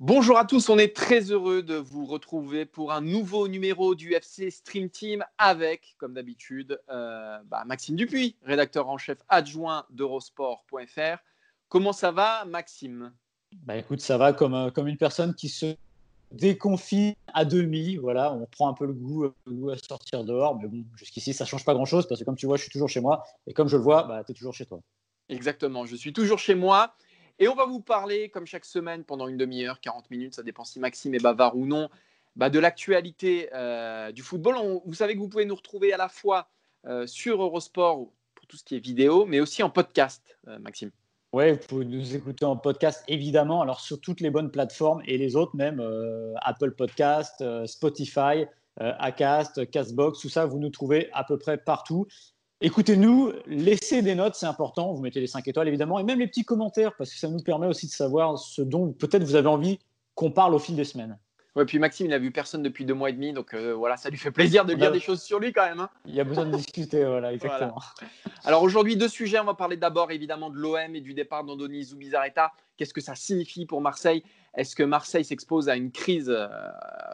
Bonjour à tous, on est très heureux de vous retrouver pour un nouveau numéro du FC Stream Team avec, comme d'habitude, euh, bah, Maxime Dupuis, rédacteur en chef adjoint d'Eurosport.fr. Comment ça va, Maxime? Bah écoute, ça va comme, euh, comme une personne qui se déconfine à demi. Voilà, on prend un peu le goût, euh, le goût à sortir dehors. Mais bon, jusqu'ici, ça change pas grand-chose parce que comme tu vois, je suis toujours chez moi. Et comme je le vois, bah, tu es toujours chez toi. Exactement, je suis toujours chez moi. Et on va vous parler, comme chaque semaine, pendant une demi-heure, 40 minutes, ça dépend si Maxime est bavard ou non, bah, de l'actualité euh, du football. On- vous savez que vous pouvez nous retrouver à la fois euh, sur Eurosport pour tout ce qui est vidéo, mais aussi en podcast, euh, Maxime. Ouais, vous pouvez nous écouter en podcast, évidemment. Alors, sur toutes les bonnes plateformes et les autres, même Apple Podcast, Spotify, Acast, Castbox, tout ça, vous nous trouvez à peu près partout. Écoutez-nous, laissez des notes, c'est important. Vous mettez les 5 étoiles, évidemment, et même les petits commentaires, parce que ça nous permet aussi de savoir ce dont peut-être vous avez envie qu'on parle au fil des semaines. Ouais, puis Maxime, il n'a vu personne depuis deux mois et demi, donc euh, voilà, ça lui fait plaisir de lire des choses sur lui quand même. hein. Il y a besoin de discuter, voilà, exactement. Alors aujourd'hui, deux sujets. On va parler d'abord évidemment de l'OM et du départ d'Andoni Zubizarreta. Qu'est-ce que ça signifie pour Marseille? Est-ce que Marseille s'expose à une crise euh,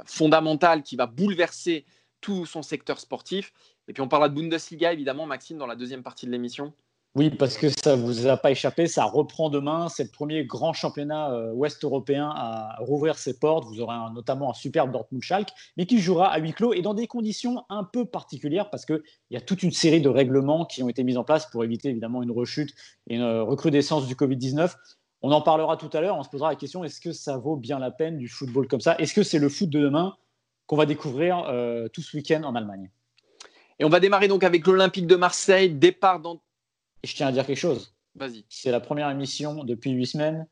fondamentale qui va bouleverser tout son secteur sportif Et puis on parlera de Bundesliga évidemment, Maxime, dans la deuxième partie de l'émission. Oui, parce que ça vous a pas échappé, ça reprend demain. C'est le premier grand championnat euh, ouest européen à rouvrir ses portes. Vous aurez notamment un superbe Dortmund-Schalke, mais qui jouera à huis clos et dans des conditions un peu particulières parce qu'il y a toute une série de règlements qui ont été mis en place pour éviter évidemment une rechute et une euh, recrudescence du Covid-19. On en parlera tout à l'heure. On se posera la question est-ce que ça vaut bien la peine du football comme ça? Est-ce que c'est le foot de demain? Qu'on va découvrir euh, tout ce week-end en Allemagne Et on va démarrer donc avec l'Olympique de Marseille. Départ dans. Et je tiens à dire quelque chose. Vas-y. C'est la première émission depuis huit semaines.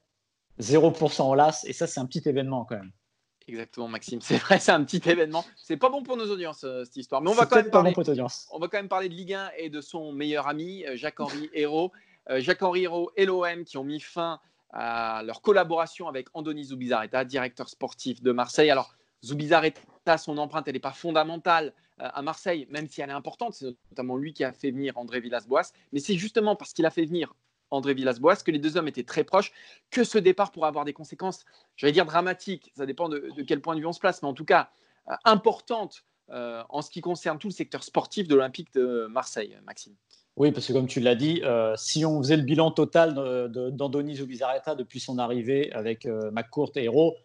0% en las. Et ça, c'est un petit événement quand même. Exactement, Maxime. C'est vrai, c'est un petit événement. C'est pas bon pour nos audiences, euh, cette histoire. Mais on va quand même pas parler. bon pour votre audience. On va quand même parler de Ligue 1 et de son meilleur ami, euh, Jacques-Henri Hérault. Euh, Jacques-Henri Hérault et l'OM qui ont mis fin à leur collaboration avec Andoni Zubizarreta, directeur sportif de Marseille. Alors, Zubizarreta, son empreinte, elle n'est pas fondamentale euh, à Marseille, même si elle est importante. C'est notamment lui qui a fait venir André Villas-Boas. Mais c'est justement parce qu'il a fait venir André Villas-Boas que les deux hommes étaient très proches, que ce départ pourrait avoir des conséquences, j'allais dire dramatiques. Ça dépend de, quel point de vue on se place, mais en tout cas, euh, importantes euh, en ce qui concerne tout le secteur sportif de l'Olympique de Marseille, Maxime. Oui, parce que comme tu l'as dit, euh, si on faisait le bilan total de- d'Andoni Zubizarreta depuis son arrivée avec McCourt et Hérault,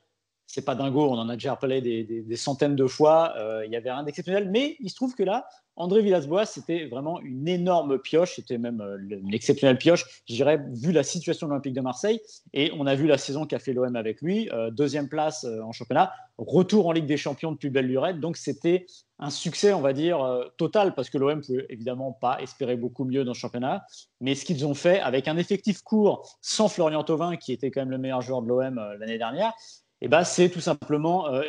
c'est pas dingo. On en a déjà parlé des, centaines de fois. Euh, Il y avait rien d'exceptionnel. Mais il se trouve que là, André Villas-Boas, c'était vraiment une énorme pioche. C'était même euh, une exceptionnelle pioche, je dirais, vu la situation de l'Olympique de Marseille. Et on a vu la saison qu'a fait l'OM avec lui. Euh, deuxième place euh, en championnat. Retour en Ligue des Champions de plus belle lurette. Donc c'était un succès, on va dire, total, parce que l'OM peut évidemment pas espérer beaucoup mieux dans ce championnat. Mais ce qu'ils ont fait avec un effectif court, sans Florian Thauvin, qui était quand même le meilleur joueur de l'OM l'année dernière, eh ben, c'est tout simplement euh,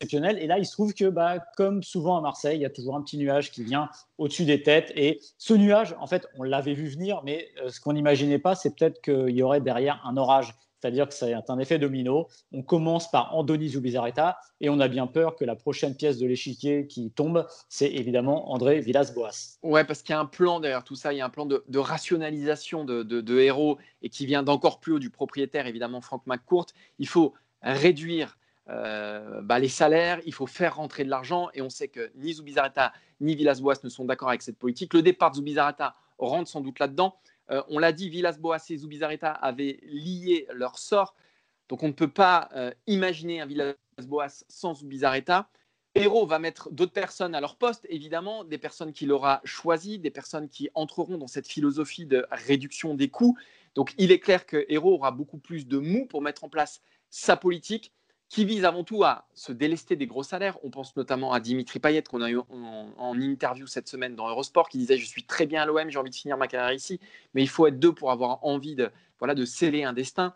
exceptionnel. Et là, il se trouve que, bah, comme souvent à Marseille, il y a toujours un petit nuage qui vient au-dessus des têtes. Et ce nuage, en fait, on l'avait vu venir, mais euh, ce qu'on n'imaginait pas, c'est peut-être qu'il y aurait derrière un orage. C'est-à-dire que c'est un effet domino. On commence par Andoni Zubizarreta et on a bien peur que la prochaine pièce de l'échiquier qui tombe, c'est évidemment André Villas-Boas. Ouais, parce qu'il y a un plan derrière tout ça, il y a un plan de, rationalisation de, de, de héros et qui vient d'encore plus haut du propriétaire, évidemment, Franck McCourt. Il faut réduire euh, bah, les salaires, il faut faire rentrer de l'argent et on sait que ni Zubizarreta ni Villas-Boas ne sont d'accord avec cette politique. Le départ de Zubizarreta rentre sans doute là-dedans. Euh, on l'a dit, Villas-Boas et Zubizarreta avaient lié leur sort. Donc on ne peut pas euh, imaginer un Villas-Boas sans Zubizarreta. Héros va mettre d'autres personnes à leur poste, évidemment, des personnes qu'il aura choisies, des personnes qui entreront dans cette philosophie de réduction des coûts. Donc il est clair que Héros aura beaucoup plus de mou pour mettre en place sa politique qui vise avant tout à se délester des gros salaires. On pense notamment à Dimitri Payet qu'on a eu en, interview cette semaine dans Eurosport qui disait je suis très bien à l'OM, j'ai envie de finir ma carrière ici, mais il faut être deux pour avoir envie de, voilà, de sceller un destin.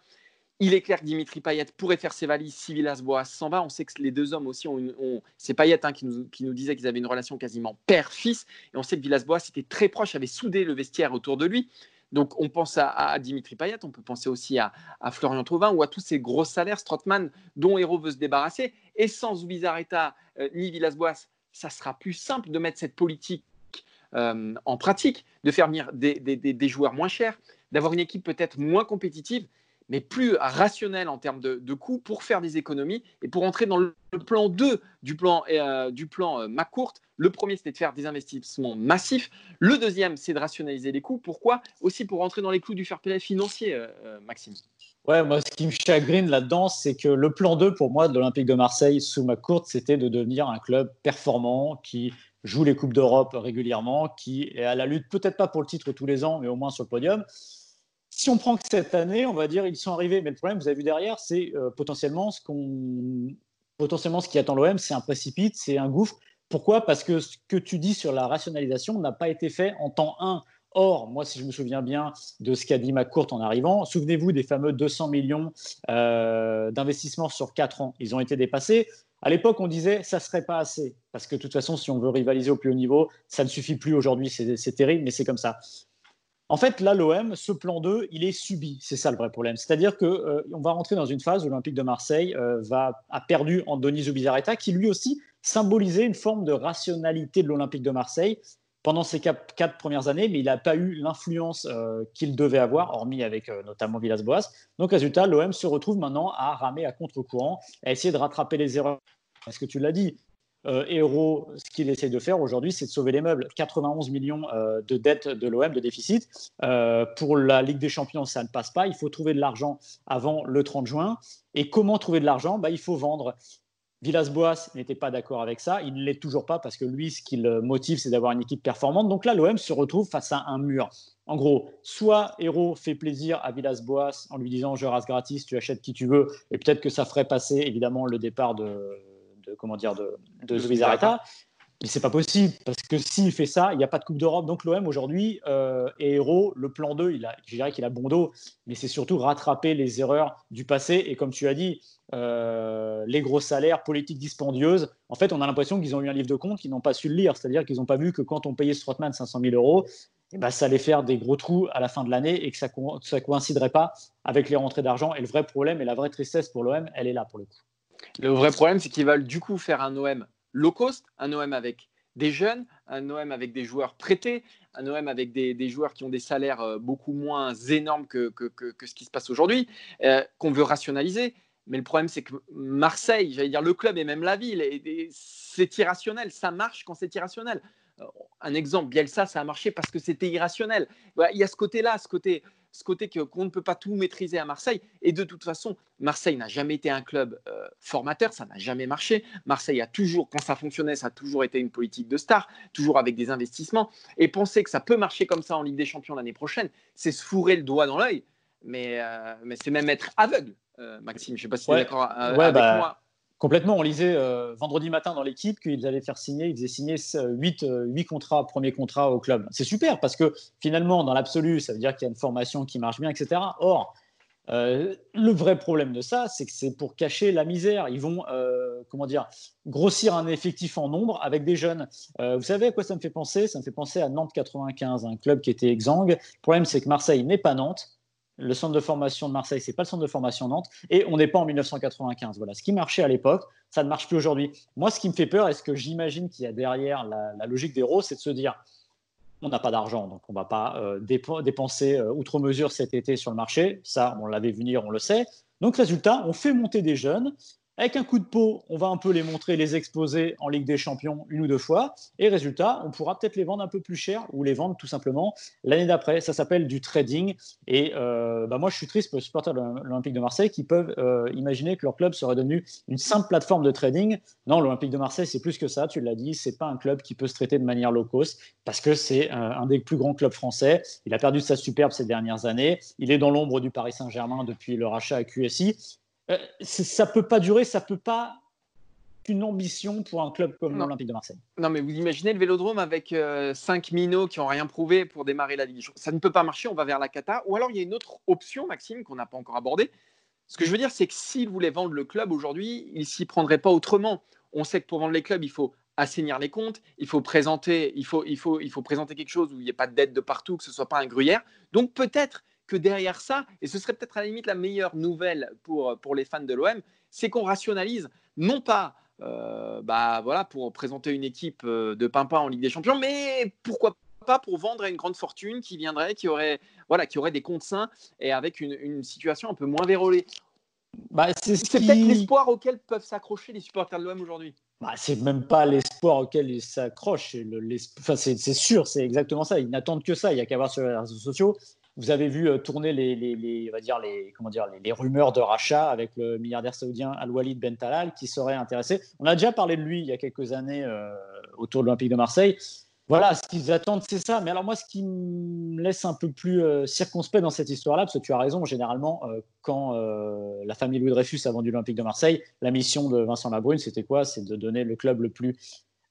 il est clair que Dimitri Payet pourrait faire ses valises si Villas-Boas s'en va. On sait que les deux hommes aussi ont, c'est Payet hein, qui, nous, qui, nous, disait qu'ils avaient une relation quasiment père-fils, et on sait que Villas-Boas était très proche, avait soudé le vestiaire autour de lui. Donc on pense à, Dimitri Payet, on peut penser aussi à, Florian Thauvin ou à tous ces gros salaires, Strottmann, dont Héros veut se débarrasser. Et sans Ubizarreta euh, ni Villas-Boas, ça sera plus simple de mettre cette politique euh, en pratique, de faire venir des, des joueurs moins chers, d'avoir une équipe peut-être moins compétitive mais plus rationnel en termes de, coûts pour faire des économies et pour entrer dans le, plan 2 du plan, euh, plan euh. Le premier, c'était de faire des investissements massifs. Le deuxième, c'est de rationaliser les coûts. Pourquoi? Aussi pour rentrer dans les clous du fair play financier, euh, Maxime. Ouais, moi, ce qui me chagrine là-dedans, c'est que le plan 2, pour moi, de l'Olympique de Marseille sous McCourt, c'était de devenir un club performant qui joue les Coupes d'Europe régulièrement, qui est à la lutte, peut-être pas pour le titre tous les ans, mais au moins sur le podium si on prend que cette année, on va dire ils sont arrivés, mais le problème, vous avez vu derrière, c'est euh, potentiellement ce qu'on, potentiellement ce qui attend l'OM, c'est un précipice, c'est un gouffre. Pourquoi? Parce que ce que tu dis sur la rationalisation n'a pas été fait en temps 1. Or, moi, si je me souviens bien de ce qu'a dit McCourt en arrivant, souvenez-vous des fameux 200 millions euh, d'investissements sur 4 ans. Ils ont été dépassés. À l'époque, on disait ça serait pas assez parce que de toute façon, si on veut rivaliser au plus haut niveau, ça ne suffit plus aujourd'hui. C'est terrible, mais c'est comme ça. En fait, là, l'OM, ce plan 2, il est subi. C'est ça le vrai problème. C'est-à-dire qu'on euh, va rentrer dans une phase où l'Olympique de Marseille euh, va, a perdu Andoni Zubizarreta, qui lui aussi symbolisait une forme de rationalité de l'Olympique de Marseille pendant ces quatre, premières années, mais il n'a pas eu l'influence euh, qu'il devait avoir, hormis avec notamment Villas-Boas. Donc, résultat, l'OM se retrouve maintenant à ramer à contre-courant, à essayer de rattraper les erreurs. Parce que tu l'as dit, Héros, ce qu'il essaie de faire aujourd'hui, c'est de sauver les meubles. 91 millions euh, de dettes de l'OM, de déficit. Euh, pour la Ligue des Champions, ça ne passe pas. Il faut trouver de l'argent avant le 30 juin. Et comment trouver de l'argent? Bah, Il faut vendre. Villas-Boas n'était pas d'accord avec ça. Il ne l'est toujours pas parce que lui, ce qui le motive, c'est d'avoir une équipe performante. Donc là, l'OM se retrouve face à un mur. En gros, soit Héros fait plaisir à Villas-Boas en lui disant je rase gratis, tu achètes qui tu veux, et peut-être que ça ferait passer évidemment le départ de, de comment dire de, de Zubizarreta. Mais c'est pas possible parce que s'il fait ça, il n'y a pas de Coupe d'Europe. Donc l'OM aujourd'hui euh, est héros. Le plan 2, il a, je dirais qu'il a bon dos, mais c'est surtout rattraper les erreurs du passé. Et comme tu as dit, euh, les gros salaires, politiques dispendieuses. En fait, on a l'impression qu'ils ont eu un livre de compte qu'ils n'ont pas su le lire. C'est-à-dire qu'ils n'ont pas vu que quand on payait Strootman 500 000 euros, eh ben, ça allait faire des gros trous à la fin de l'année et que ça ne coïnciderait pas avec les rentrées d'argent. Et le vrai problème et la vraie tristesse pour l'OM, elle est là pour le coup. Le vrai problème, c'est qu'ils veulent du coup faire un OM low cost, un OM avec des jeunes, un OM avec des joueurs prêtés, un OM avec des, joueurs qui ont des salaires euh, beaucoup moins énormes que, ce qui se passe aujourd'hui, euh, qu'on veut rationaliser. Mais le problème, c'est que Marseille, j'allais dire le club et même la ville, c'est irrationnel. Ça marche quand c'est irrationnel. Euh, un exemple, Bielsa, ça a marché parce que c'était irrationnel. Il y a ce côté-là, ce côté ce côté qu'on ne peut pas tout maîtriser à Marseille. Et de toute façon, Marseille n'a jamais été un club euh, formateur, ça n'a jamais marché. Marseille a toujours, quand ça fonctionnait, ça a toujours été une politique de star, toujours avec des investissements. Et penser que ça peut marcher comme ça en Ligue des Champions l'année prochaine, c'est se fourrer le doigt dans l'œil. Mais, euh, mais c'est même être aveugle, euh, Maxime. Je ne sais pas si tu es d'accord avec bah, moi. Complètement. On lisait euh, vendredi matin dans l'équipe qu'ils allaient faire signer, ils faisaient signer 8, euh, contrats, premier contrat au club. C'est super parce que finalement, dans l'absolu, ça veut dire qu'il y a une formation qui marche bien, etc. Or, euh, le vrai problème de ça, c'est que c'est pour cacher la misère. Ils vont, comment dire, grossir un effectif en nombre avec des jeunes. vous savez à quoi ça me fait penser? Ça me fait penser à Nantes 95, un club qui était exsangue. Le problème, c'est que Marseille n'est pas Nantes le centre de formation de Marseille, c'est pas le centre de formation Nantes, et on n'est pas en 1995. Voilà, ce qui marchait à l'époque, ça ne marche plus aujourd'hui. Moi, ce qui me fait peur, et ce que j'imagine qu'il y a derrière la, logique des c'est de se dire, on n'a pas d'argent, donc on ne va pas euh, dépenser euh, outre mesure cet été sur le marché. Ça, on l'avait venir, on le sait. Donc, résultat, on fait monter des jeunes avec un coup de peau, on va un peu les montrer, les exposer en Ligue des Champions une ou deux fois. Et résultat, on pourra peut-être les vendre un peu plus cher ou les vendre tout simplement l'année d'après. Ça s'appelle du trading. Et euh, bah moi, je suis triste pour les supporters de l'Olympique de Marseille qui peuvent euh, imaginer que leur club serait devenu une simple plateforme de trading. Non, l'Olympique de Marseille, c'est plus que ça. Tu l'as dit, c'est pas un club qui peut se traiter de manière low cost parce que c'est un, un des plus grands clubs français. Il a perdu sa superbe ces dernières années. Il est dans l'ombre du Paris Saint-Germain depuis le rachat à QSI. Euh, ça peut pas durer, ça peut pas une ambition pour un club comme l'Olympique de Marseille. Non, mais vous imaginez le Vélodrome avec 5 euh, cinq minots qui n'ont rien prouvé pour démarrer la Ligue. Ça ne peut pas marcher, on va vers la cata. Ou alors il y a une autre option, Maxime, qu'on n'a pas encore abordée, Ce que je veux dire, c'est que s'il voulait vendre le club aujourd'hui, il s'y prendrait pas autrement. On sait que pour vendre les clubs, il faut assainir les comptes, il faut présenter, il faut, il faut, il faut présenter quelque chose où il n'y ait pas de dette de partout, que ce soit pas un gruyère. Donc peut-être que derrière ça, et ce serait peut-être à la limite la meilleure nouvelle pour, pour les fans de l'OM, c'est qu'on rationalise non pas euh, bah, voilà, pour présenter une équipe euh, de pimpin en Ligue des Champions, mais pourquoi pas pour vendre à une grande fortune qui viendrait, qui aurait, voilà, qui aurait des comptes sains et avec une, une situation un peu moins vérolée. Bah, c'est peut-être l'espoir auquel peuvent s'accrocher les supporters de l'OM aujourd'hui. Bah, c'est même pas l'espoir auquel ils s'accrochent. Enfin, c'est sûr, c'est exactement ça. Ils n'attendent que ça. Il n'y a qu'à voir sur les réseaux sociaux. Vous avez vu euh, tourner les, les, va dire les, comment dire, les, rumeurs de rachat avec le milliardaire saoudien Al-Walid Ben Talal qui serait intéressé. On a déjà parlé de lui il y a quelques années euh, autour de l'Olympique de Marseille. Voilà, ce qu'ils attendent, c'est ça. Mais alors moi, ce qui me laisse un peu plus euh, circonspect dans cette histoire-là, parce que tu as raison, généralement, quand la famille Louis Dreyfus a vendu l'Olympique de Marseille, la mission de Vincent Labrune, c'était quoi? C'est de donner le club le plus,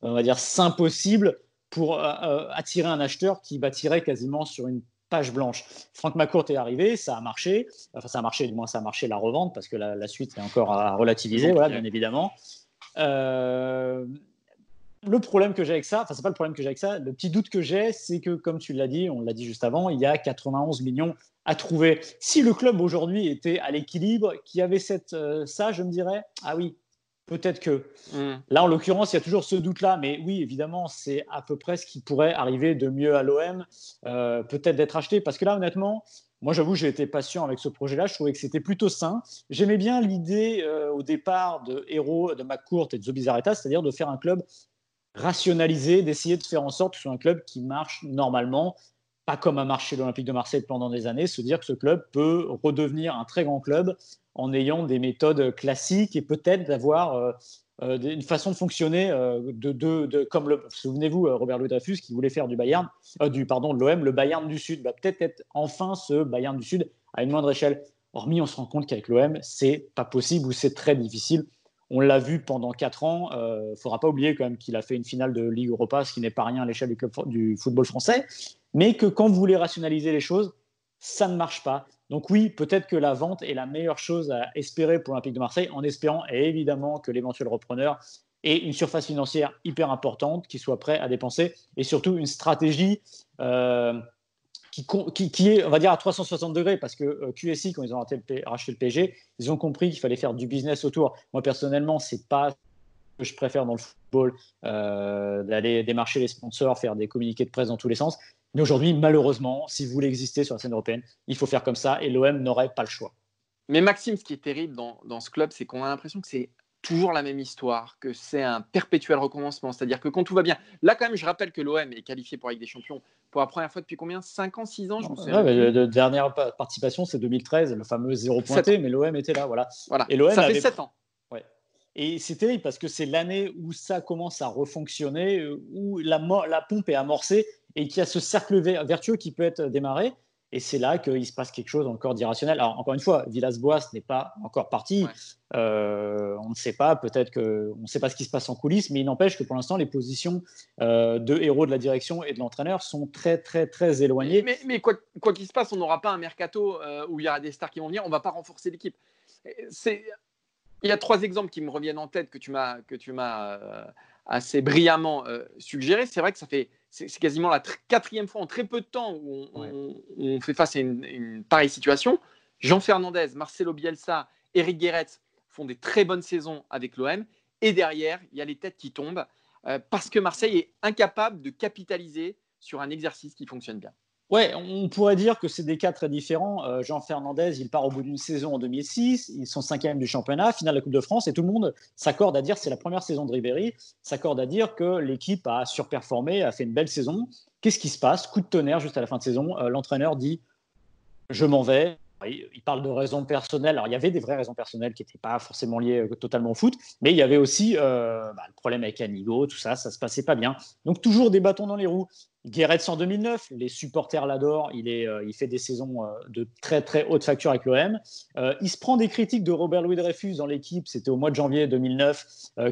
on va dire, sain possible pour attirer un acheteur qui bâtirait quasiment sur une page blanche. Franck McCourt est arrivé, ça a marché. Enfin, ça a marché, du moins, ça a marché la revente parce que la, suite est encore à relativiser, voilà, bien évidemment. Euh, le problème que j'ai avec ça, enfin, c'est pas le problème que j'ai avec ça, le petit doute que j'ai, c'est que, comme tu l'as dit, on l'a dit juste avant, il y a 91 millions à trouver. Si le club aujourd'hui était à l'équilibre, qui avait cette, euh, ça, je me dirais, ah oui, Peut-être que. Hmm. Là, en l'occurrence, il y a toujours ce doute-là. Mais oui, évidemment, c'est à peu près ce qui pourrait arriver de mieux à l'OM. Euh, peut-être d'être acheté. Parce que là, honnêtement, moi, j'avoue, j'ai été patient avec ce projet-là. Je trouvais que c'était plutôt sain. J'aimais bien l'idée euh, au départ de Héros, de McCourt et de Zobizarreta, c'est-à-dire de faire un club rationalisé, d'essayer de faire en sorte que ce soit un club qui marche normalement, pas comme a marché l'Olympique de Marseille pendant des années, se dire que ce club peut redevenir un très grand club en ayant des méthodes classiques et peut-être d'avoir euh, euh, une façon de fonctionner euh, de, comme le souvenez-vous Robert Louis Dreyfus qui voulait faire du Bayern du pardon de l'OM le Bayern du Sud va peut-être être enfin ce Bayern du Sud à une moindre échelle hormis on se rend compte qu'avec l'OM c'est pas possible ou c'est très difficile on l'a vu pendant quatre ans. Il ne faudra pas oublier quand même qu'il a fait une finale de Ligue Europa, ce qui n'est pas rien à l'échelle du, club, du football français. Mais que quand vous voulez rationaliser les choses, ça ne marche pas. Donc oui, peut-être que la vente est la meilleure chose à espérer pour l'Olympique de Marseille, en espérant évidemment que l'éventuel repreneur ait une surface financière hyper importante, qu'il soit prêt à dépenser, et surtout une stratégie euh, qui, est, on va dire, à 360 degrés, parce que euh, QSI, quand ils ont racheté le PSG, ils ont compris qu'il fallait faire du business autour. Moi, personnellement, c'est pas ce que je préfère dans le football, euh, d'aller démarcher les sponsors, faire des communiqués de presse dans tous les sens. Mais aujourd'hui, malheureusement, si vous voulez exister sur la scène européenne, il faut faire comme ça, et l'OM n'aurait pas le choix. Mais Maxime, ce qui est terrible dans, dans ce club, c'est qu'on a l'impression que c'est toujours la même histoire, que c'est un perpétuel recommencement. C'est-à-dire que quand tout va bien, là quand même, je rappelle que l'OM est qualifié pour la Ligue des Champions pour la première fois depuis combien? 5 ans, 6 ans je La dernière participation, c'est 2013, le fameux zéro pointé, mais l'OM était là. Voilà. voilà. Et l'OM ça fait 7 ans. Ouais. Et c'est terrible parce que c'est l'année où ça commence à refonctionner, où la, la pompe est amorcée et qu'il y a ce cercle vertueux qui peut être démarré. Et c'est là qu'il se passe quelque chose encore d'irrationnel. Alors, encore une fois, Villas-Boas n'est pas encore parti. Euh, on ne sait pas, peut-être qu'on ne sait pas ce qui se passe en coulisses, mais il n'empêche que pour l'instant, les positions euh, de héros de la direction et de l'entraîneur sont très, très, très éloignées. Mais, mais, quoi qu'il se passe, on n'aura pas un mercato euh, où il y aura des stars qui vont venir. On ne va pas renforcer l'équipe. Il y a trois exemples qui me reviennent en tête que tu m'as assez brillamment suggéré. C'est vrai que ça fait c'est quasiment la quatrième fois en très peu de temps où on, fait face à une, pareille situation. Jean Fernandez, Marcelo Bielsa, Eric Guéret font des très bonnes saisons avec l'OM. Et derrière, il y a les têtes qui tombent euh, parce que Marseille est incapable de capitaliser sur un exercice qui fonctionne bien. Ouais, on pourrait dire que c'est des cas très différents. Euh, Jean Fernandez, il part au bout d'une saison en 2006, ils sont cinquième du championnat, finale de la Coupe de France, et tout le monde s'accorde à dire c'est la première saison de Ribéry, s'accorde à dire que l'équipe a surperformé, a fait une belle saison. Qu'est-ce qui se passe? Coup de tonnerre juste à la fin de saison, euh, l'entraîneur dit je m'en vais, il parle de raisons personnelles. Alors, il y avait des vraies raisons personnelles qui n'étaient pas forcément liées euh, totalement au foot, mais il y avait aussi euh, bah, le problème avec Anigo, tout ça, ça se passait pas bien. Donc, toujours des bâtons dans les roues. Guéretz en 2009, les supporters l'adorent. Il, euh, il fait des saisons de très très haute facture avec l'OM. il se prend des critiques de Robert Louis Dreyfus dans l'équipe. C'était au mois de janvier 2009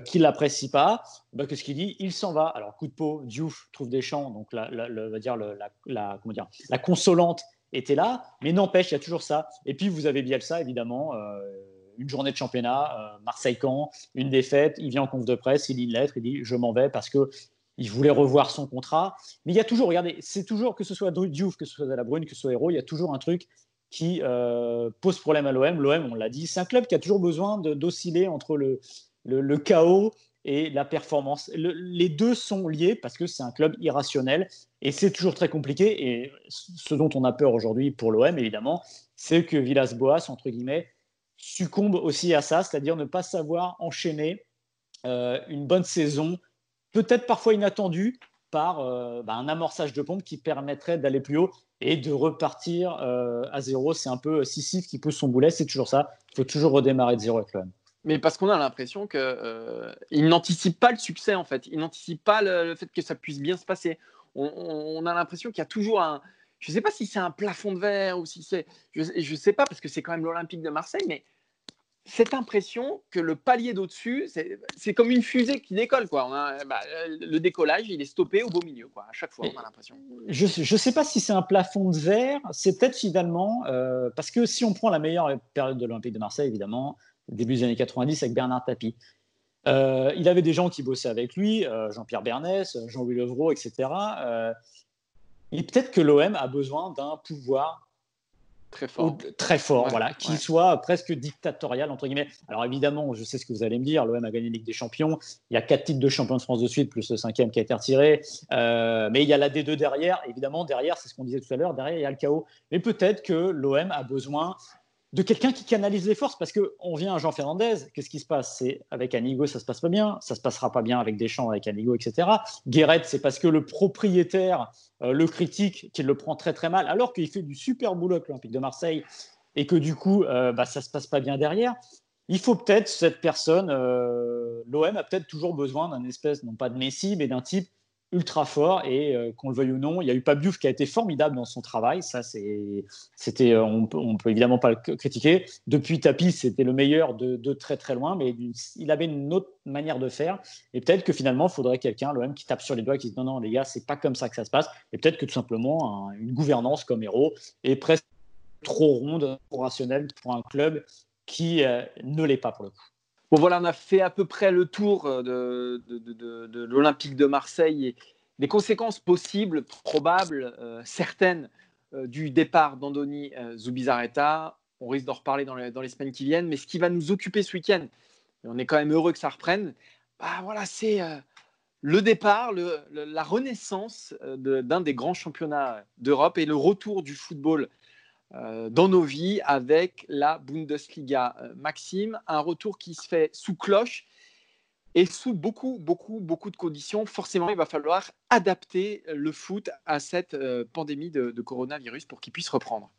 qu'il l'apprécie pas. Bah, Qu'est-ce qu'il dit? Il s'en va. Alors coup de peau, Diouf trouve des champs. Donc la, dire la, comment dire, la consolante était là, mais n'empêche, il y a toujours ça. Et puis vous avez Bielsa, évidemment, une journée de championnat, Marseille-Camp, une défaite, il vient en conf de presse, il lit une lettre, il dit je m'en vais parce que il voulait revoir son contrat. Mais il y a toujours, regardez, c'est toujours, que ce soit Diouf, que ce soit la Brune, que ce soit Héros, il y a toujours un truc qui euh, pose problème à l'OM. L'OM, on l'a dit, c'est un club qui a toujours besoin d'osciller entre le, le, chaos et la performance. les deux sont liés parce que c'est un club irrationnel et c'est toujours très compliqué. Et ce dont on a peur aujourd'hui pour l'OM, évidemment, c'est que Villas-Boas, entre guillemets, succombe aussi à ça, c'est-à-dire ne pas savoir enchaîner euh, une bonne saison peut-être parfois inattendu par euh, bah, un amorçage de pompe qui permettrait d'aller plus haut et de repartir euh, à zéro. C'est un peu Sissif qui pousse son boulet, c'est toujours ça. Il faut toujours redémarrer de zéro avec l'OM. Mais parce qu'on a l'impression qu'il euh, n'anticipe pas le succès, en fait. Il n'anticipe pas le, fait que ça puisse bien se passer. On, a l'impression qu'il y a toujours un. Je ne sais pas si c'est un plafond de verre ou si c'est. Je ne sais pas, parce que c'est quand même l'Olympique de Marseille, mais cette impression que le palier d'au-dessus, c'est comme une fusée qui décolle. Quoi. Bah, le décollage, il est stoppé au beau milieu. Quoi. À chaque fois, on a l'impression. Je ne sais pas si c'est un plafond de verre. C'est peut-être finalement, euh, parce que si on prend la meilleure période de l'Olympique de Marseille, évidemment, début des années 90 avec Bernard Tapie. Euh, il avait des gens qui bossaient avec lui, euh, Jean-Pierre Bernès, Jean-Louis Levrault, etc. et peut-être que l'OM a besoin d'un pouvoir Très fort. très fort, voilà, qui soit presque dictatorial, entre guillemets. Alors évidemment, je sais ce que vous allez me dire, l'OM a gagné la Ligue des Champions, il y a quatre titres de champion de France de suite, plus le cinquième qui a été retiré, euh, mais il y a la D2 derrière, évidemment, derrière, c'est ce qu'on disait tout à l'heure, derrière, il y a le chaos. Mais peut-être que l'OM a besoin de quelqu'un qui canalise les forces, parce qu'on vient à Jean Fernandez, qu'est-ce qui se passe? C'est avec Anigo, ça se passe pas bien, ça se passera pas bien avec Deschamps, avec Anigo, etc. Guéret, c'est parce que le propriétaire euh, le critique, qu'il le prend très très mal, alors qu'il fait du super boulot avec l'Olympique de Marseille, et que du coup, euh, bah, ça se passe pas bien derrière. Il faut peut-être cette personne, euh, l'OM a peut-être toujours besoin d'un espèce, non pas de Messi, mais d'un type ultra fort et euh, qu'on le veuille ou non, il y a eu Pabiouf qui a été formidable dans son travail. Ça, c'était, euh, on, peut, peut évidemment pas le critiquer. Depuis Tapi, c'était le meilleur de, très très loin, mais il avait une autre manière de faire. Et peut-être que finalement, il faudrait quelqu'un, l'OM, qui tape sur les doigts, qui dit non non les gars, c'est pas comme ça que ça se passe. Et peut-être que tout simplement une gouvernance comme héros est presque trop ronde, trop rationnelle pour un club qui euh, ne l'est pas pour le coup. Bon voilà, on a fait à peu près le tour euh, de, l'Olympique de Marseille et des conséquences possibles, probables, euh, certaines euh, du départ d'Andoni Zubizarreta. On risque d'en reparler dans les, semaines qui viennent, mais ce qui va nous occuper ce week-end, et on est quand même heureux que ça reprenne, bah voilà, c'est le départ, la renaissance d'un des grands championnats d'Europe et le retour du football euh, dans nos vies avec la Bundesliga. Euh, Maxime, un retour qui se fait sous cloche et sous beaucoup, beaucoup, beaucoup de conditions. Forcément, il va falloir adapter le foot à cette euh, pandémie de, coronavirus pour qu'il puisse reprendre.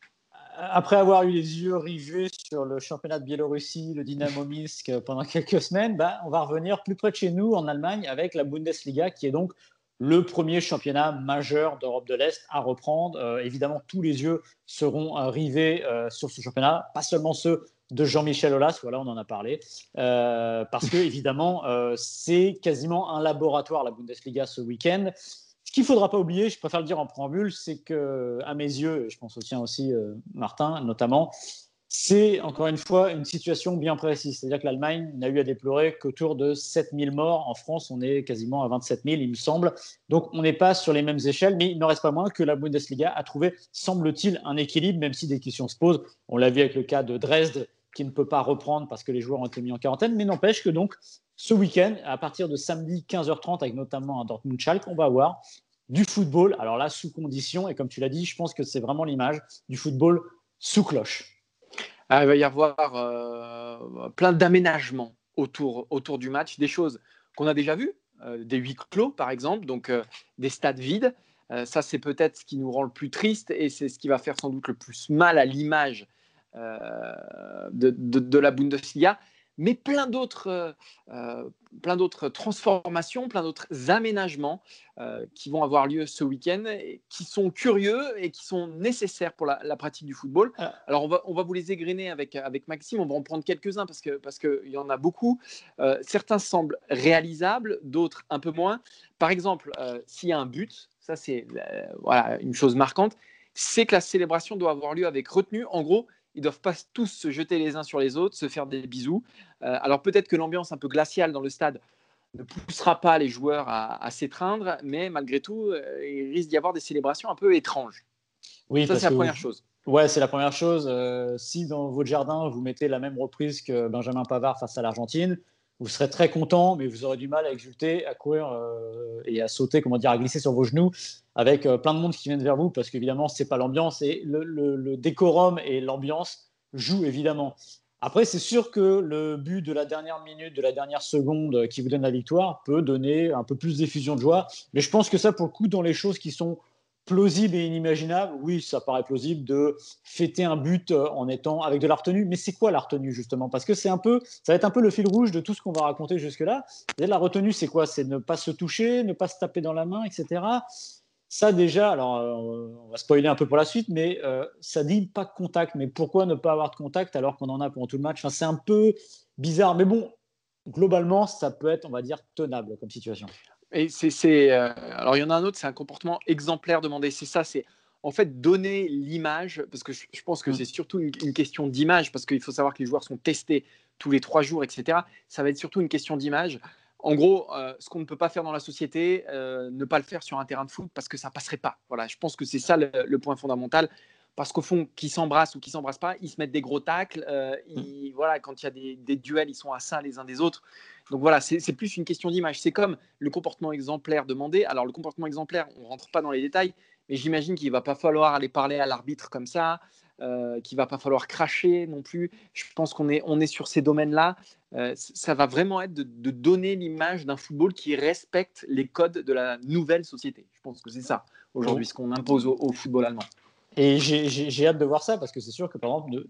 Après avoir eu les yeux rivés sur le championnat de Biélorussie, le Dynamo Minsk pendant quelques semaines, bah, on va revenir plus près de chez nous en Allemagne avec la Bundesliga qui est donc le premier championnat majeur d'Europe de l'Est à reprendre. Euh, évidemment, tous les yeux seront rivés euh, sur ce championnat, pas seulement ceux de Jean-Michel Aulas, voilà, on en a parlé, euh, parce que évidemment, c'est quasiment un laboratoire la Bundesliga ce week-end. Ce qu'il ne faudra pas oublier, je préfère le dire en préambule, c'est que, à mes yeux, et je pense au tien aussi, Martin, notamment, c'est encore une fois une situation bien précise. C'est-à-dire que l'Allemagne n'a eu à déplorer qu'autour de 7000 morts. En France, on est quasiment à 27 000, il me semble. Donc, on n'est pas sur les mêmes échelles, mais il ne reste pas moins que la Bundesliga a trouvé, semble-t-il, un équilibre, même si des questions se posent. On l'a vu avec le cas de Dresde, qui ne peut pas reprendre parce que les joueurs ont été mis en quarantaine, mais n'empêche que donc, ce week-end, à partir de samedi 15h30, avec notamment un Dortmund-Schalke, on va avoir du football. Alors là, sous condition, et comme tu l'as dit, je pense que c'est vraiment l'image du football sous cloche. Ah, il va y avoir euh, plein d'aménagements autour, autour du match, des choses qu'on a déjà vues, euh, des huis clos par exemple, donc euh, des stades vides. ça, c'est peut-être ce qui nous rend le plus triste et c'est ce qui va faire sans doute le plus mal à l'image de, de, la Bundesliga mais plein d'autres, euh, euh, plein d'autres transformations, plein d'autres aménagements euh, qui vont avoir lieu ce week-end, qui sont curieux et qui sont nécessaires pour la, pratique du football. Ah. Alors on va, on va vous les égrener avec, avec Maxime, on va en prendre quelques-uns parce qu'il parce que y en a beaucoup. certains semblent réalisables, d'autres un peu moins. Par exemple, s'il y a un but, ça c'est voilà, une chose marquante, c'est que la célébration doit avoir lieu avec retenue. En gros, ils doivent pas tous se jeter les uns sur les autres, se faire des bisous. Euh, alors peut-être que l'ambiance un peu glaciale dans le stade ne poussera pas les joueurs à, s'étreindre, mais malgré tout, euh, il risque d'y avoir des célébrations un peu étranges. Oui, ça c'est la première chose. Ouais, c'est la première chose. Euh, si dans votre jardin, vous mettez la même reprise que Benjamin Pavard face à l'Argentine, vous serez très content, mais vous aurez du mal à exulter, à courir euh, et à sauter, comment dire, à glisser sur vos genoux avec euh, plein de monde qui viennent vers vous, parce qu'évidemment, ce n'est pas l'ambiance. Et le, décorum et l'ambiance jouent évidemment. Après, c'est sûr que le but de la dernière minute, de la dernière seconde qui vous donne la victoire peut donner un peu plus d'effusion de joie. Mais je pense que ça, pour le coup, dans les choses qui sont plausible et inimaginable, oui, ça paraît plausible de fêter un but euh, en étant avec de la retenue. Mais c'est quoi la retenue justement? Parce que c'est un peu, ça va être un peu le fil rouge de tout ce qu'on va raconter jusque-là. La retenue, c'est quoi? C'est ne pas se toucher, ne pas se taper dans la main, etc. Ça déjà, alors euh, on va spoiler un peu pour la suite, mais euh, ça dit pas de contact. Mais pourquoi ne pas avoir de contact alors qu'on en a pendant tout le match? Enfin, C'est un peu bizarre. Mais bon, globalement, ça peut être, on va dire, tenable comme situation. Et c'est, euh, alors il y en a un autre, c'est un comportement exemplaire demandé. C'est ça, c'est en fait donner l'image, parce que je, pense que mmh. c'est surtout une, question d'image, parce qu'il faut savoir que les joueurs sont testés tous les trois jours, etc. Ça va être surtout une question d'image. En gros, euh, ce qu'on ne peut pas faire dans la société, euh, ne pas le faire sur un terrain de foot parce que ça passerait pas. Voilà, je pense que c'est ça le, point fondamental parce qu'au fond, qu'ils s'embrassent ou qu'ils s'embrassent pas, ils se mettent des gros tacles. Mmh. voilà, quand il y a des, des, duels, ils sont à ça les uns des autres. Donc voilà, c'est plus une question d'image. C'est comme le comportement exemplaire demandé. Alors le comportement exemplaire, on ne rentre pas dans les détails, mais j'imagine qu'il ne va pas falloir aller parler à l'arbitre comme ça, euh, qu'il ne va pas falloir cracher non plus. Je pense qu'on est, on est sur ces domaines-là. Euh, ça va vraiment être de, donner l'image d'un football qui respecte les codes de la nouvelle société. Je pense que c'est ça aujourd'hui ce qu'on impose au football allemand. Et j'ai hâte de voir ça parce que c'est sûr que, par exemple,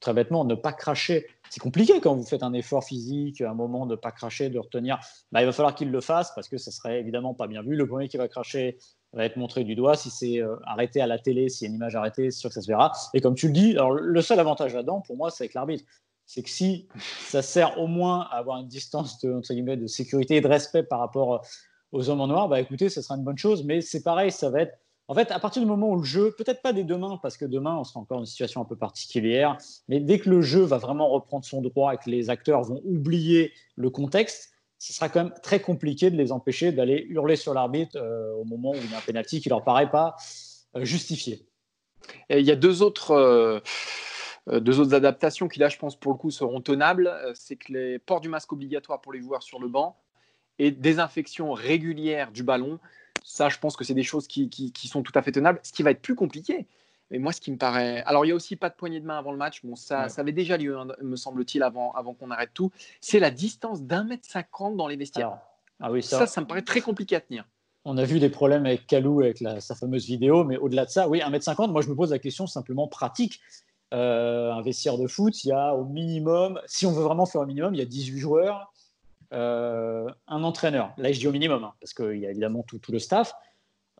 très bêtement, ne pas cracher, c'est compliqué quand vous faites un effort physique, un moment de ne pas cracher, de retenir. Bah, il va falloir qu'il le fasse parce que ça serait évidemment pas bien vu. Le premier qui va cracher va être montré du doigt. Si c'est euh, arrêté à la télé, s'il y a une image arrêtée, c'est sûr que ça se verra. Et comme tu le dis, alors, le seul avantage là-dedans, pour moi, c'est avec l'arbitre. C'est que si ça sert au moins à avoir une distance de, entre guillemets, de sécurité et de respect par rapport aux hommes en noir, bah écoutez, ce sera une bonne chose. Mais c'est pareil, ça va être en fait, à partir du moment où le jeu, peut-être pas dès demain, parce que demain, on sera encore dans une situation un peu particulière, mais dès que le jeu va vraiment reprendre son droit et que les acteurs vont oublier le contexte, ce sera quand même très compliqué de les empêcher d'aller hurler sur l'arbitre euh, au moment où il y a un pénalty qui leur paraît pas euh, justifié. il y a deux autres, euh, deux autres adaptations qui, là, je pense, pour le coup, seront tenables. C'est que les ports du masque obligatoire pour les joueurs sur le banc et désinfection régulière du ballon. Ça, je pense que c'est des choses qui, sont tout à fait tenables. Ce qui va être plus compliqué, mais moi, ce qui me paraît. Alors, il n'y a aussi pas de poignée de main avant le match. Bon, ça, ça avait déjà lieu, hein, me semble-t-il, avant, avant qu'on arrête tout. C'est la distance d'un mètre cinquante dans les vestiaires. ah oui, ça... ça, me paraît très compliqué à tenir. On a vu des problèmes avec Kalou, avec sa fameuse vidéo, mais au-delà de ça, oui, 1m50, moi je me pose la question simplement pratique. Euh, un vestiaire de foot, il y a au minimum, si on veut vraiment faire un minimum, il y a 18 joueurs. Euh, un entraîneur. Là, je dis au minimum, hein, parce qu'il y a évidemment tout, le staff.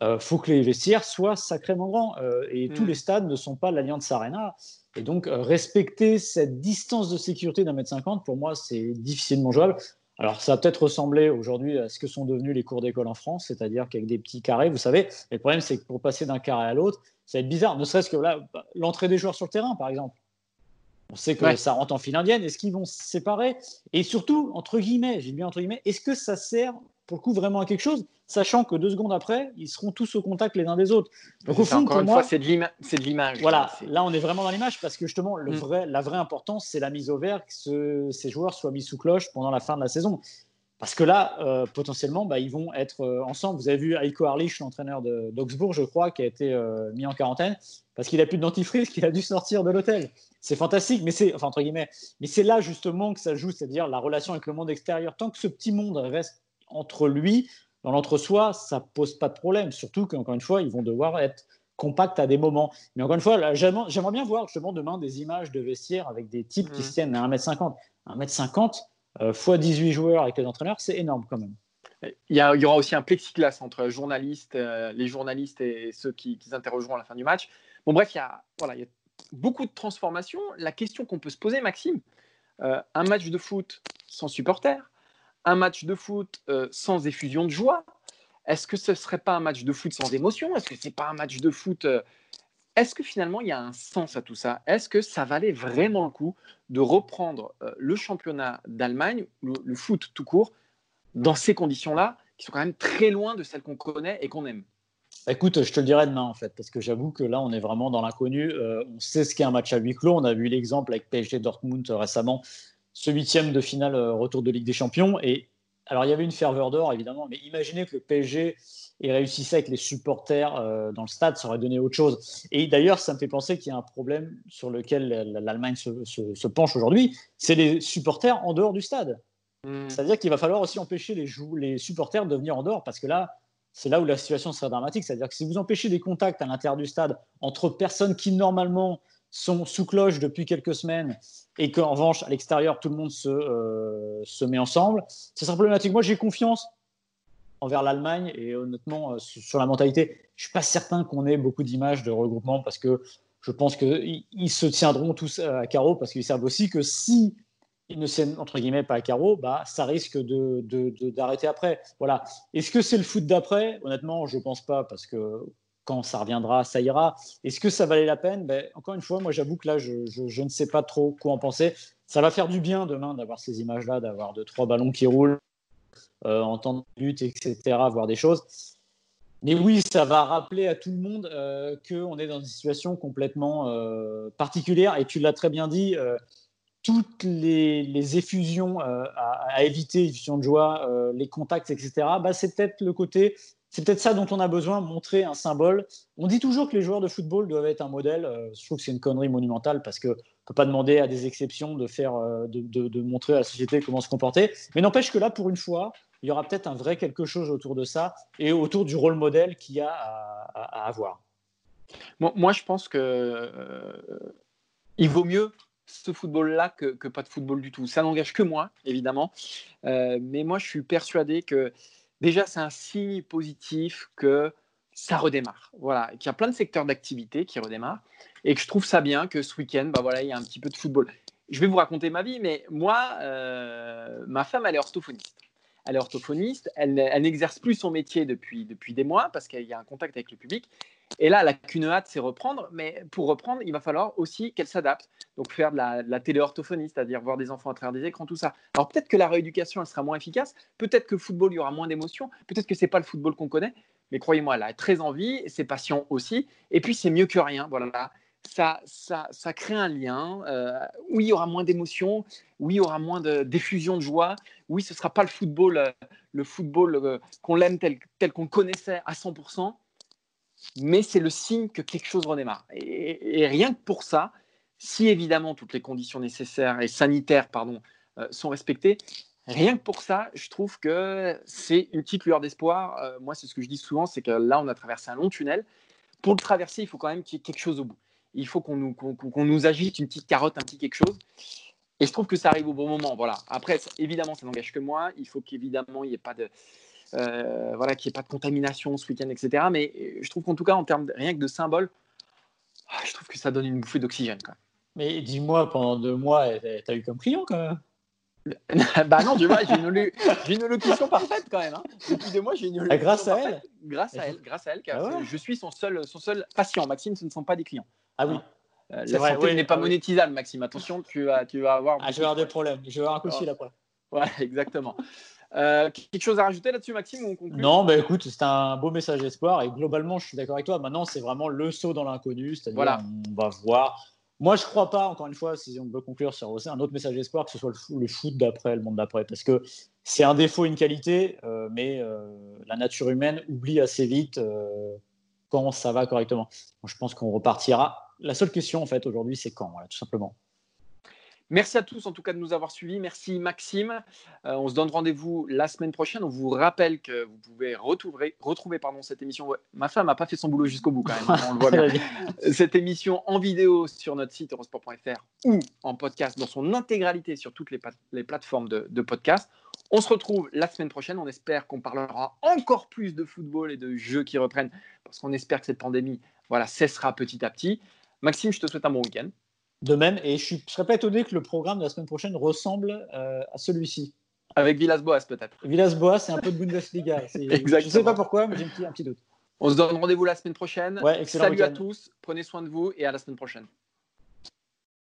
Il euh, faut que les vestiaires soient sacrément grands. Euh, et tous mm. les stades ne sont pas l'Alliance Arena. Et donc, respecter cette distance de sécurité d'un mètre cinquante, pour moi, c'est difficilement jouable. Alors, ça va peut-être ressembler aujourd'hui à ce que sont devenus les cours d'école en France, c'est-à-dire qu'avec des petits carrés, vous savez, le problème, c'est que pour passer d'un carré à l'autre, ça va être bizarre. Ne serait-ce que là, l'entrée des joueurs sur le terrain, par exemple. On sait que ça rentre en file indienne. Est-ce qu'ils vont se séparer? Et surtout, entre guillemets, j'ai bien entre guillemets, est-ce que ça sert pour le coup vraiment à quelque chose, sachant que deux secondes après, ils seront tous au contact les uns des autres. Donc au fond, pour moi, c'est de l'image. Voilà, là on est vraiment dans l'image parce que justement, le mm. vrai, la vraie importance, c'est la mise au vert, que ces joueurs soient mis sous cloche pendant la fin de la saison. Parce que là, euh, potentiellement, bah, ils vont être euh, ensemble. Vous avez vu Aiko Harlich, l'entraîneur d'Augsbourg, je crois, qui a été euh, mis en quarantaine parce qu'il a plus de dentifrice, qu'il a dû sortir de l'hôtel. C'est fantastique, mais c'est, enfin, entre guillemets, mais c'est là justement que ça joue, c'est-à-dire la relation avec le monde extérieur. Tant que ce petit monde reste entre lui, dans l'entre-soi, ça pose pas de problème. Surtout qu'encore une fois, ils vont devoir être compacts à des moments. Mais encore une fois, j'aimerais bien voir justement demain des images de vestiaires avec des types qui mmh. se tiennent à 1m50. 1m50, euh, fois 18 joueurs avec les entraîneurs, c'est énorme quand même. Il y, aura aussi un plexiglas entre journalistes, euh, les journalistes et ceux qui, qui s'interrogeront à la fin du match. Bon, bref, il y a, voilà, il y a beaucoup de transformations. La question qu'on peut se poser, Maxime, euh, un match de foot sans supporters, un match de foot sans effusion de joie, est-ce que ce ne serait pas un match de foot sans émotion? Est-ce que ce n'est pas un match de foot est-ce que finalement il y a un sens à tout ça? Est-ce que ça valait vraiment le coup de reprendre euh, le championnat d'Allemagne, le, foot tout court, dans ces conditions-là, qui sont quand même très loin de celles qu'on connaît et qu'on aime? Écoute, je te le dirai demain en fait, parce que j'avoue que là, on est vraiment dans l'inconnu. Euh, on sait ce qu'est un match à huis clos. On a vu l'exemple avec PSG Dortmund récemment, ce huitième de finale retour de Ligue des Champions. Et alors, il y avait une ferveur d'or, évidemment, mais imaginez que le PSG ait réussi ça avec les supporters euh, dans le stade, ça aurait donné autre chose. Et d'ailleurs, ça me fait penser qu'il y a un problème sur lequel l'Allemagne se, penche aujourd'hui, c'est les supporters en dehors du stade. Hmm. C'est-à-dire qu'il va falloir aussi empêcher les, les supporters de venir en dehors, parce que là, c'est là où la situation serait dramatique. C'est-à-dire que si vous empêchez des contacts à l'intérieur du stade entre personnes qui, normalement, sont sous cloche depuis quelques semaines et qu'en revanche, à l'extérieur, tout le monde se, euh, met ensemble, c'est sera problématique. Moi, j'ai confiance envers l'Allemagne et honnêtement, euh, sur la mentalité, je ne suis pas certain qu'on ait beaucoup d'images de regroupement parce que je pense qu'ils se tiendront tous à carreau parce qu'ils savent aussi que si ils ne tiennent entre guillemets pas à carreau, bah, ça risque d'arrêter de, de, après. Voilà. Est-ce que c'est le foot d'après? Honnêtement, je ne pense pas parce que quand ça reviendra, ça ira. Est-ce que ça valait la peine? Ben, Encore une fois, moi j'avoue que là, je, ne sais pas trop quoi en penser. Ça va faire du bien demain d'avoir ces images-là, d'avoir deux, trois ballons qui roulent, euh, en temps de but, etc., voir des choses. Mais oui, ça va rappeler à tout le monde euh, qu'on est dans une situation complètement euh, particulière. Et tu l'as très bien dit, euh, toutes les, effusions à, éviter, effusions de joie, les contacts, etc., bah, c'est peut-être le côté c'est peut-être ça dont on a besoin, montrer un symbole. On dit toujours que les joueurs de football doivent être un modèle. Euh, je trouve que c'est une connerie monumentale parce qu'on ne peut pas demander à des exceptions de, faire, euh, de, montrer à la société comment se comporter. Mais n'empêche que là, pour une fois, il y aura peut-être un vrai quelque chose autour de ça et autour du rôle modèle qu'il y a à, avoir. moi, je pense que euh, il vaut mieux ce football-là que, que, pas de football du tout. Ça n'engage que moi, évidemment. mais moi, je suis persuadé que déjà, c'est un signe positif que ça redémarre. Voilà, qu'il y a plein de secteurs d'activité qui redémarrent et que je trouve ça bien que ce week-end, bah voilà, il y a un petit peu de football. Je vais vous raconter ma vie, mais moi, euh, ma femme, elle est orthophoniste. Elle est orthophoniste, elle, n'exerce plus son métier depuis, depuis des mois parce qu'il y a un contact avec le public. Et là, la qu'une hâte, c'est reprendre. Mais pour reprendre, il va falloir aussi qu'elle s'adapte. Donc faire de la, de téléorthophonie, c'est-à-dire voir des enfants à travers des écrans, tout ça. Alors peut-être que la rééducation, elle sera moins efficace. Peut-être que le football, il y aura moins d'émotions. Peut-être que c'est pas le football qu'on connaît. Mais croyez-moi, elle a très envie, ses patients aussi. Et puis, c'est mieux que rien. Voilà. Ça, ça, ça crée un lien. Euh, oui, il y aura moins d'émotions. Oui, il y aura moins de d'effusion de joie. Oui, ce ne sera pas le football, euh, le football euh, qu'on l'aime tel, tel qu'on connaissait à 100% mais c'est le signe que quelque chose redémarre. Et, rien que pour ça, si évidemment toutes les conditions nécessaires et sanitaires pardon, euh, sont respectées, rien que pour ça, je trouve que c'est une petite lueur d'espoir. Euh, moi, c'est ce que je dis souvent, c'est que là, on a traversé un long tunnel. Pour le traverser, il faut quand même qu'il y ait quelque chose au bout. Il faut qu'on nous, nous agite une petite carotte, un petit quelque chose. Et je trouve que ça arrive au bon moment. Voilà. Après, évidemment, ça n'engage que moi. Il faut qu'évidemment, il n'y ait pas de, euh, voilà, qu'il n'y ait pas de contamination ce week-end, etc. Mais euh, je trouve qu'en tout cas, en termes rien que de symbole, ah, je trouve que ça donne une bouffée d'oxygène. Mais dis-moi, pendant deux mois, t'as eu comme client quand même? Bah non, tu vois, j'ai une, une, locution parfaite quand même. Hein. Depuis deux mois, j'ai une ah, Grâce à elle? Grâce à elle, grâce à elle, car ah je suis son seul, son seul patient. Maxime, ce ne sont pas des clients. Ah oui. Euh, la santé n'est pas monétisable, Maxime. Attention, tu vas, tu vas avoir. Ah, je vais avoir des problèmes. Je vais avoir un coup de fil après. Ouais, exactement. Euh, quelque chose à rajouter là-dessus, Maxime ou on Non, bah écoute, c'est un beau message d'espoir et globalement, je suis d'accord avec toi. Maintenant, c'est vraiment le saut dans l'inconnu, c'est-à-dire voilà. on va voir. Moi, je crois pas, encore une fois, si on veut conclure sur un autre message d'espoir, que ce soit le, foot d'après, le monde d'après, parce que c'est un défaut, une qualité, euh, mais euh, la nature humaine oublie assez vite quand ça va correctement. je pense qu'on repartira. La seule question, en fait, aujourd'hui, c'est quand, voilà, tout simplement. Merci à tous en tout cas de nous avoir suivis. Merci Maxime. Euh, on se donne rendez-vous la semaine prochaine. On vous rappelle que vous pouvez retrouver, retrouver pardon, cette émission. Ma femme n'a pas fait son boulot jusqu'au bout quand même. On le voit bien. cette émission en vidéo sur notre site eurosport.fr ou en podcast dans son intégralité sur toutes les, les plateformes de, de, podcast. On se retrouve la semaine prochaine. On espère qu'on parlera encore plus de football et de jeux qui reprennent parce qu'on espère que cette pandémie voilà, cessera petit à petit. Maxime, je te souhaite un bon week-end de même. Et je ne serais pas étonné que le programme de la semaine prochaine ressemble euh, à celui-ci. Avec Villas-Boas peut-être. Villas-Boas, c'est un peu de Bundesliga. Je ne sais pas pourquoi, mais j'ai un petit, un petit doute. On se donne rendez-vous la semaine prochaine. Ouais, Salut à tous, prenez soin de vous et à la semaine prochaine.